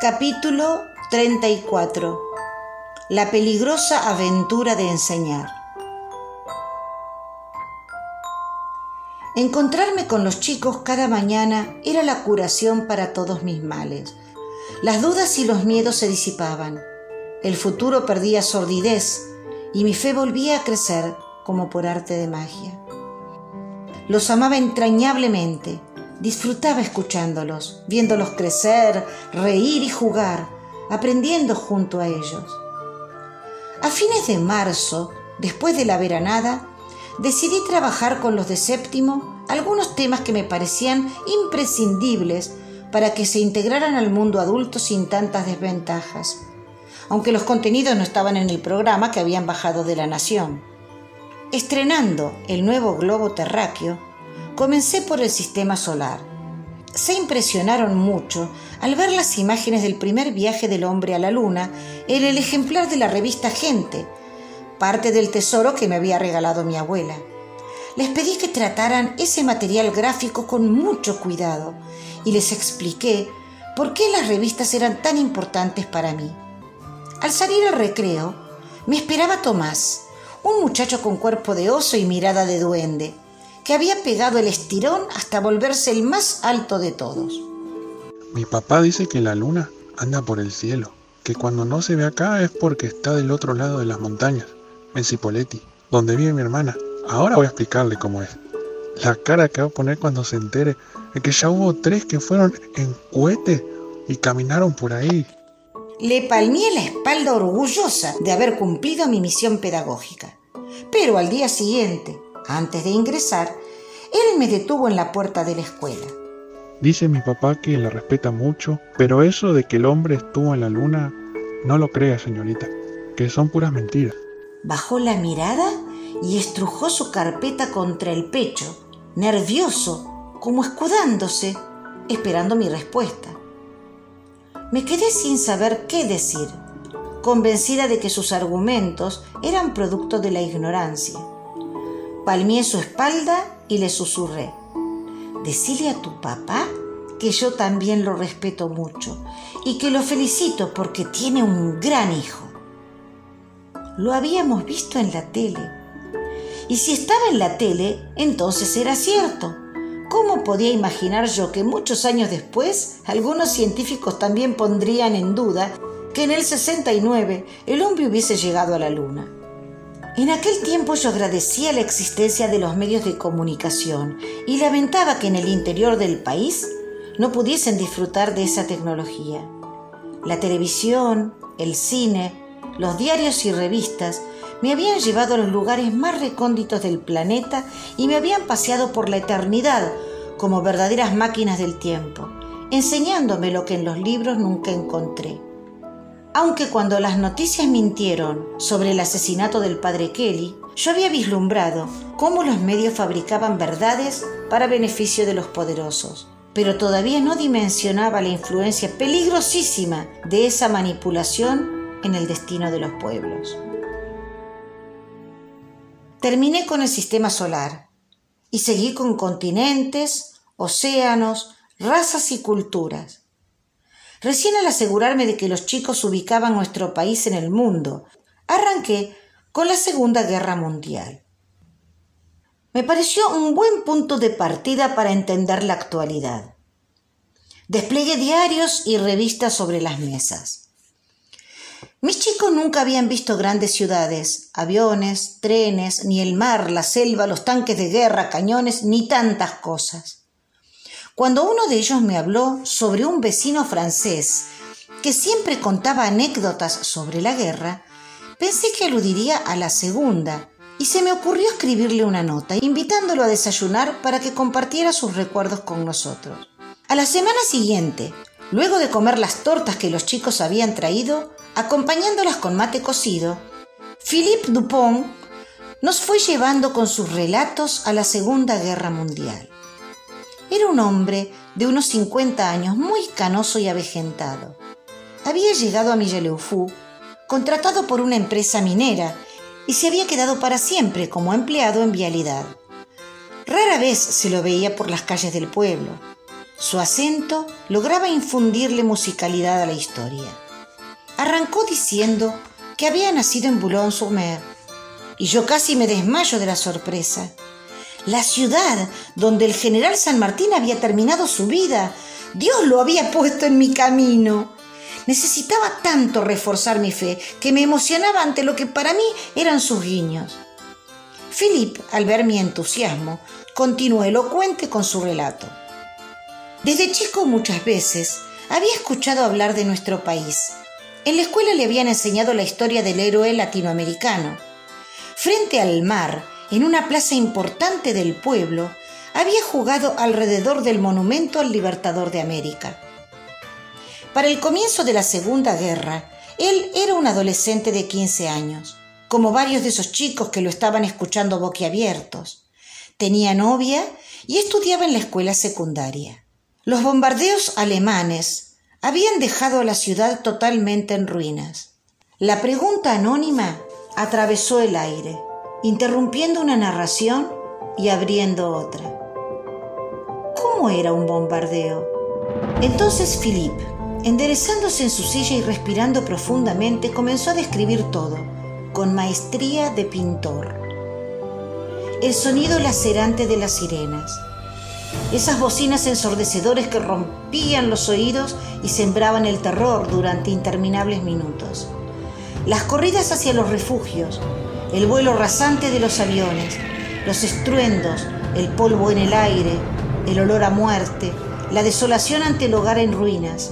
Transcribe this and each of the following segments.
Capítulo 34 La peligrosa aventura de enseñar. Encontrarme con los chicos cada mañana era la curación para todos mis males. Las dudas y los miedos se disipaban. El futuro perdía sordidez y mi fe volvía a crecer como por arte de magia. Los amaba entrañablemente Disfrutaba escuchándolos, viéndolos crecer, reír y jugar, aprendiendo junto a ellos. A fines de marzo, después de la veranada, decidí trabajar con los de séptimo algunos temas que me parecían imprescindibles para que se integraran al mundo adulto sin tantas desventajas, aunque los contenidos no estaban en el programa que habían bajado de la Nación. Estrenando el nuevo globo terráqueo, Comencé por el sistema solar. Se impresionaron mucho al ver las imágenes del primer viaje del hombre a la luna en el ejemplar de la revista Gente, parte del tesoro que me había regalado mi abuela. Les pedí que trataran ese material gráfico con mucho cuidado y les expliqué por qué las revistas eran tan importantes para mí. Al salir al recreo, me esperaba Tomás, un muchacho con cuerpo de oso y mirada de duende que había pegado el estirón hasta volverse el más alto de todos. Mi papá dice que la luna anda por el cielo, que cuando no se ve acá es porque está del otro lado de las montañas, en Cipoletti, donde vive mi hermana. Ahora voy a explicarle cómo es. La cara que va a poner cuando se entere de que ya hubo tres que fueron en cohete y caminaron por ahí. Le palmé la espalda orgullosa de haber cumplido mi misión pedagógica. Pero al día siguiente, antes de ingresar, él me detuvo en la puerta de la escuela. Dice mi papá que la respeta mucho, pero eso de que el hombre estuvo en la luna, no lo crea, señorita, que son puras mentiras. Bajó la mirada y estrujó su carpeta contra el pecho, nervioso, como escudándose, esperando mi respuesta. Me quedé sin saber qué decir, convencida de que sus argumentos eran producto de la ignorancia. Palmié su espalda y le susurré, decile a tu papá que yo también lo respeto mucho y que lo felicito porque tiene un gran hijo. Lo habíamos visto en la tele. Y si estaba en la tele, entonces era cierto. ¿Cómo podía imaginar yo que muchos años después algunos científicos también pondrían en duda que en el 69 el hombre hubiese llegado a la luna? En aquel tiempo yo agradecía la existencia de los medios de comunicación y lamentaba que en el interior del país no pudiesen disfrutar de esa tecnología. La televisión, el cine, los diarios y revistas me habían llevado a los lugares más recónditos del planeta y me habían paseado por la eternidad como verdaderas máquinas del tiempo, enseñándome lo que en los libros nunca encontré. Aunque cuando las noticias mintieron sobre el asesinato del padre Kelly, yo había vislumbrado cómo los medios fabricaban verdades para beneficio de los poderosos, pero todavía no dimensionaba la influencia peligrosísima de esa manipulación en el destino de los pueblos. Terminé con el sistema solar y seguí con continentes, océanos, razas y culturas Recién al asegurarme de que los chicos ubicaban nuestro país en el mundo, arranqué con la Segunda Guerra Mundial. Me pareció un buen punto de partida para entender la actualidad. Desplegué diarios y revistas sobre las mesas. Mis chicos nunca habían visto grandes ciudades, aviones, trenes, ni el mar, la selva, los tanques de guerra, cañones, ni tantas cosas. Cuando uno de ellos me habló sobre un vecino francés que siempre contaba anécdotas sobre la guerra, pensé que aludiría a la segunda y se me ocurrió escribirle una nota invitándolo a desayunar para que compartiera sus recuerdos con nosotros. A la semana siguiente, luego de comer las tortas que los chicos habían traído, acompañándolas con mate cocido, Philippe Dupont nos fue llevando con sus relatos a la Segunda Guerra Mundial. Era un hombre de unos 50 años, muy canoso y avejentado. Había llegado a Milleleufú, contratado por una empresa minera, y se había quedado para siempre como empleado en vialidad. Rara vez se lo veía por las calles del pueblo. Su acento lograba infundirle musicalidad a la historia. Arrancó diciendo que había nacido en Boulogne-sur-Mer y yo casi me desmayo de la sorpresa. La ciudad donde el general San Martín había terminado su vida. Dios lo había puesto en mi camino. Necesitaba tanto reforzar mi fe que me emocionaba ante lo que para mí eran sus guiños. Philip, al ver mi entusiasmo, continuó elocuente con su relato. Desde chico muchas veces había escuchado hablar de nuestro país. En la escuela le habían enseñado la historia del héroe latinoamericano. Frente al mar, en una plaza importante del pueblo, había jugado alrededor del monumento al Libertador de América. Para el comienzo de la Segunda Guerra, él era un adolescente de 15 años, como varios de esos chicos que lo estaban escuchando boquiabiertos. Tenía novia y estudiaba en la escuela secundaria. Los bombardeos alemanes habían dejado a la ciudad totalmente en ruinas. La pregunta anónima atravesó el aire, interrumpiendo una narración y abriendo otra. ¿Cómo era un bombardeo? Entonces Philip, enderezándose en su silla y respirando profundamente, comenzó a describir todo, con maestría de pintor. El sonido lacerante de las sirenas, esas bocinas ensordecedores que rompían los oídos y sembraban el terror durante interminables minutos. Las corridas hacia los refugios, el vuelo rasante de los aviones, los estruendos, el polvo en el aire, el olor a muerte, la desolación ante el hogar en ruinas,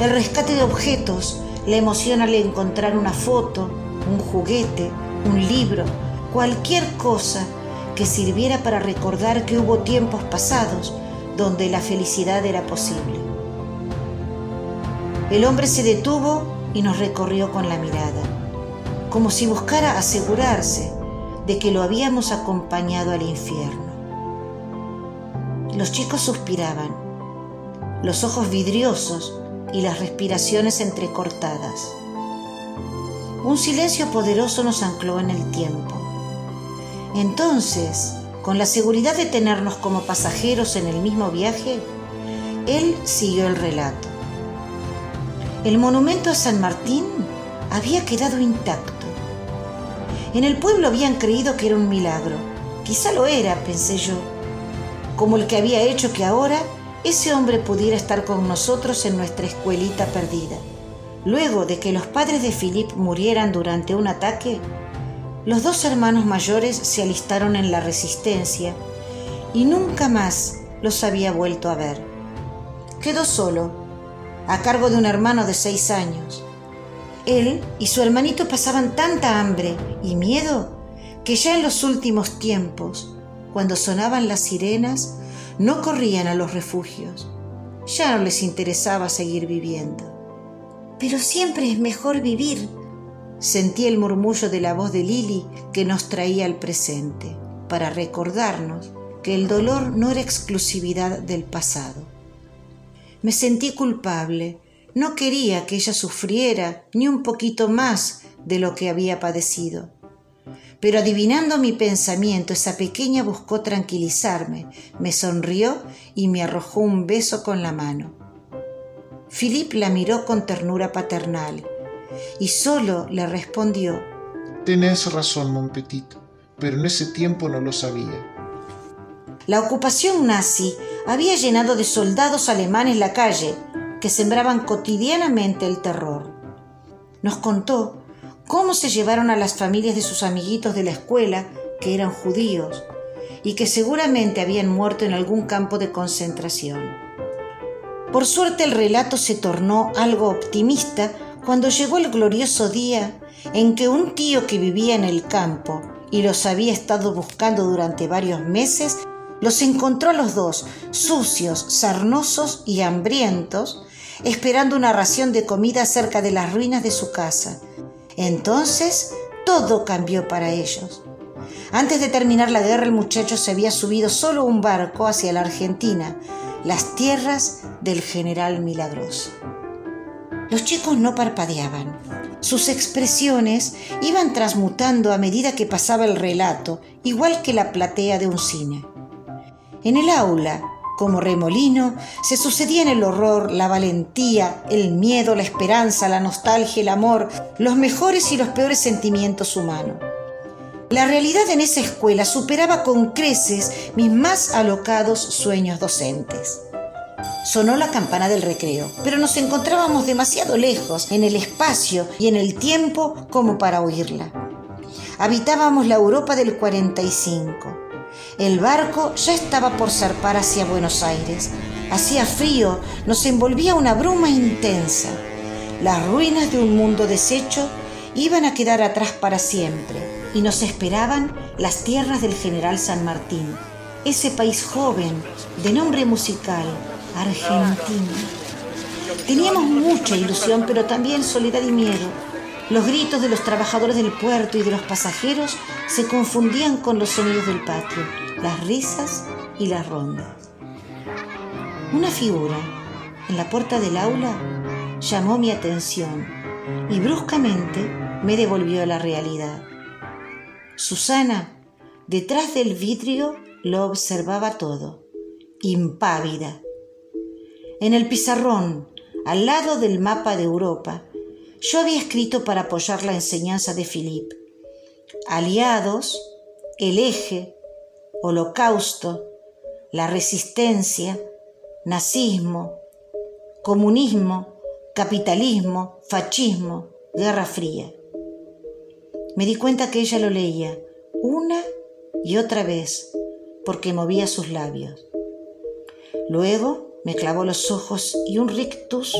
el rescate de objetos, la emoción al encontrar una foto, un juguete, un libro, cualquier cosa que sirviera para recordar que hubo tiempos pasados donde la felicidad era posible. El hombre se detuvo y nos recorrió con la mirada, como si buscara asegurarse de que lo habíamos acompañado al infierno. Los chicos suspiraban, los ojos vidriosos y las respiraciones entrecortadas. Un silencio poderoso nos ancló en el tiempo. Entonces, con la seguridad de tenernos como pasajeros en el mismo viaje, él siguió el relato. El monumento a San Martín había quedado intacto. En el pueblo habían creído que era un milagro. Quizá lo era, pensé yo, como el que había hecho que ahora ese hombre pudiera estar con nosotros en nuestra escuelita perdida. Luego de que los padres de Philip murieran durante un ataque, los dos hermanos mayores se alistaron en la resistencia y nunca más los había vuelto a ver. Quedó solo, a cargo de un hermano de seis años. Él y su hermanito pasaban tanta hambre y miedo que ya en los últimos tiempos, cuando sonaban las sirenas, no corrían a los refugios. Ya no les interesaba seguir viviendo. Pero siempre es mejor vivir, Sentí el murmullo de la voz de Lili que nos traía al presente, para recordarnos que el dolor no era exclusividad del pasado. Me sentí culpable, no quería que ella sufriera ni un poquito más de lo que había padecido. Pero adivinando mi pensamiento, esa pequeña buscó tranquilizarme, me sonrió y me arrojó un beso con la mano. Philip la miró con ternura paternal y solo le respondió, Tenés razón, mon petit, pero en ese tiempo no lo sabía. La ocupación nazi había llenado de soldados alemanes la calle, que sembraban cotidianamente el terror. Nos contó cómo se llevaron a las familias de sus amiguitos de la escuela, que eran judíos, y que seguramente habían muerto en algún campo de concentración. Por suerte el relato se tornó algo optimista cuando llegó el glorioso día en que un tío que vivía en el campo y los había estado buscando durante varios meses, los encontró a los dos, sucios, sarnosos y hambrientos, esperando una ración de comida cerca de las ruinas de su casa. Entonces todo cambió para ellos. Antes de terminar la guerra el muchacho se había subido solo un barco hacia la Argentina, las tierras del general Milagroso. Los chicos no parpadeaban. Sus expresiones iban transmutando a medida que pasaba el relato, igual que la platea de un cine. En el aula, como remolino, se sucedían el horror, la valentía, el miedo, la esperanza, la nostalgia, el amor, los mejores y los peores sentimientos humanos. La realidad en esa escuela superaba con creces mis más alocados sueños docentes. Sonó la campana del recreo, pero nos encontrábamos demasiado lejos en el espacio y en el tiempo como para oírla. Habitábamos la Europa del 45 el barco ya estaba por zarpar hacia Buenos Aires. Hacía frío, nos envolvía una bruma intensa. Las ruinas de un mundo deshecho iban a quedar atrás para siempre y nos esperaban las tierras del general San Martín, ese país joven, de nombre musical, Argentina. Teníamos mucha ilusión, pero también soledad y miedo. Los gritos de los trabajadores del puerto y de los pasajeros se confundían con los sonidos del patio las risas y las rondas. Una figura en la puerta del aula llamó mi atención y bruscamente me devolvió a la realidad. Susana, detrás del vidrio, lo observaba todo, impávida. En el pizarrón, al lado del mapa de Europa, yo había escrito para apoyar la enseñanza de Philippe. Aliados, el eje, holocausto, la resistencia, nazismo, comunismo, capitalismo, fascismo, guerra fría. Me di cuenta que ella lo leía una y otra vez porque movía sus labios. Luego me clavó los ojos y un rictus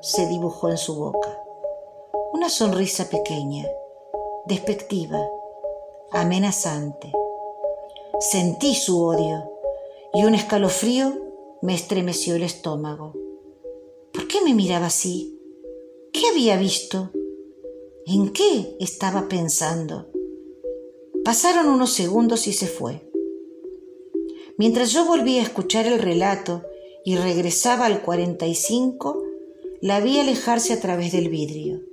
se dibujó en su boca. Una sonrisa pequeña, despectiva, amenazante. Sentí su odio y un escalofrío me estremeció el estómago. ¿Por qué me miraba así? ¿Qué había visto? ¿En qué estaba pensando? Pasaron unos segundos y se fue. Mientras yo volvía a escuchar el relato y regresaba al 45, la vi alejarse a través del vidrio.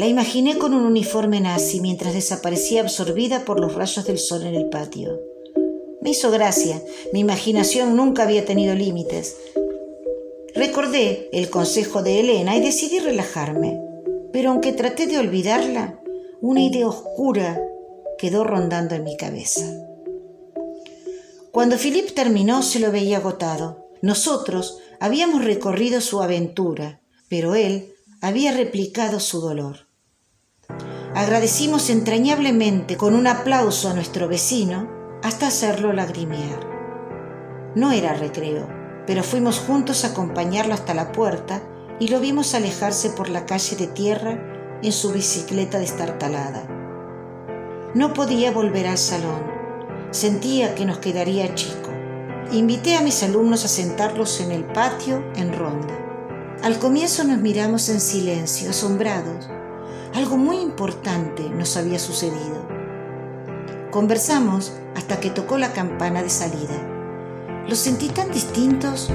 La imaginé con un uniforme nazi mientras desaparecía absorbida por los rayos del sol en el patio. Me hizo gracia, mi imaginación nunca había tenido límites. Recordé el consejo de Elena y decidí relajarme, pero aunque traté de olvidarla, una idea oscura quedó rondando en mi cabeza. Cuando Philip terminó se lo veía agotado. Nosotros habíamos recorrido su aventura, pero él había replicado su dolor. Agradecimos entrañablemente con un aplauso a nuestro vecino hasta hacerlo lagrimear. No era recreo, pero fuimos juntos a acompañarlo hasta la puerta y lo vimos alejarse por la calle de tierra en su bicicleta destartalada. No podía volver al salón. Sentía que nos quedaría chico. Invité a mis alumnos a sentarlos en el patio en ronda. Al comienzo nos miramos en silencio, asombrados. Algo muy importante nos había sucedido. Conversamos hasta que tocó la campana de salida. Los sentí tan distintos.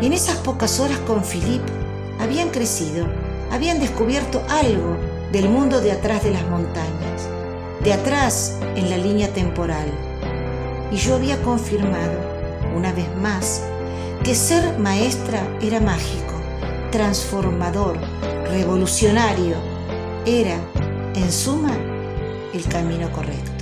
En esas pocas horas con Philip habían crecido, habían descubierto algo del mundo de atrás de las montañas, de atrás en la línea temporal. Y yo había confirmado, una vez más, que ser maestra era mágico transformador, revolucionario, era, en suma, el camino correcto.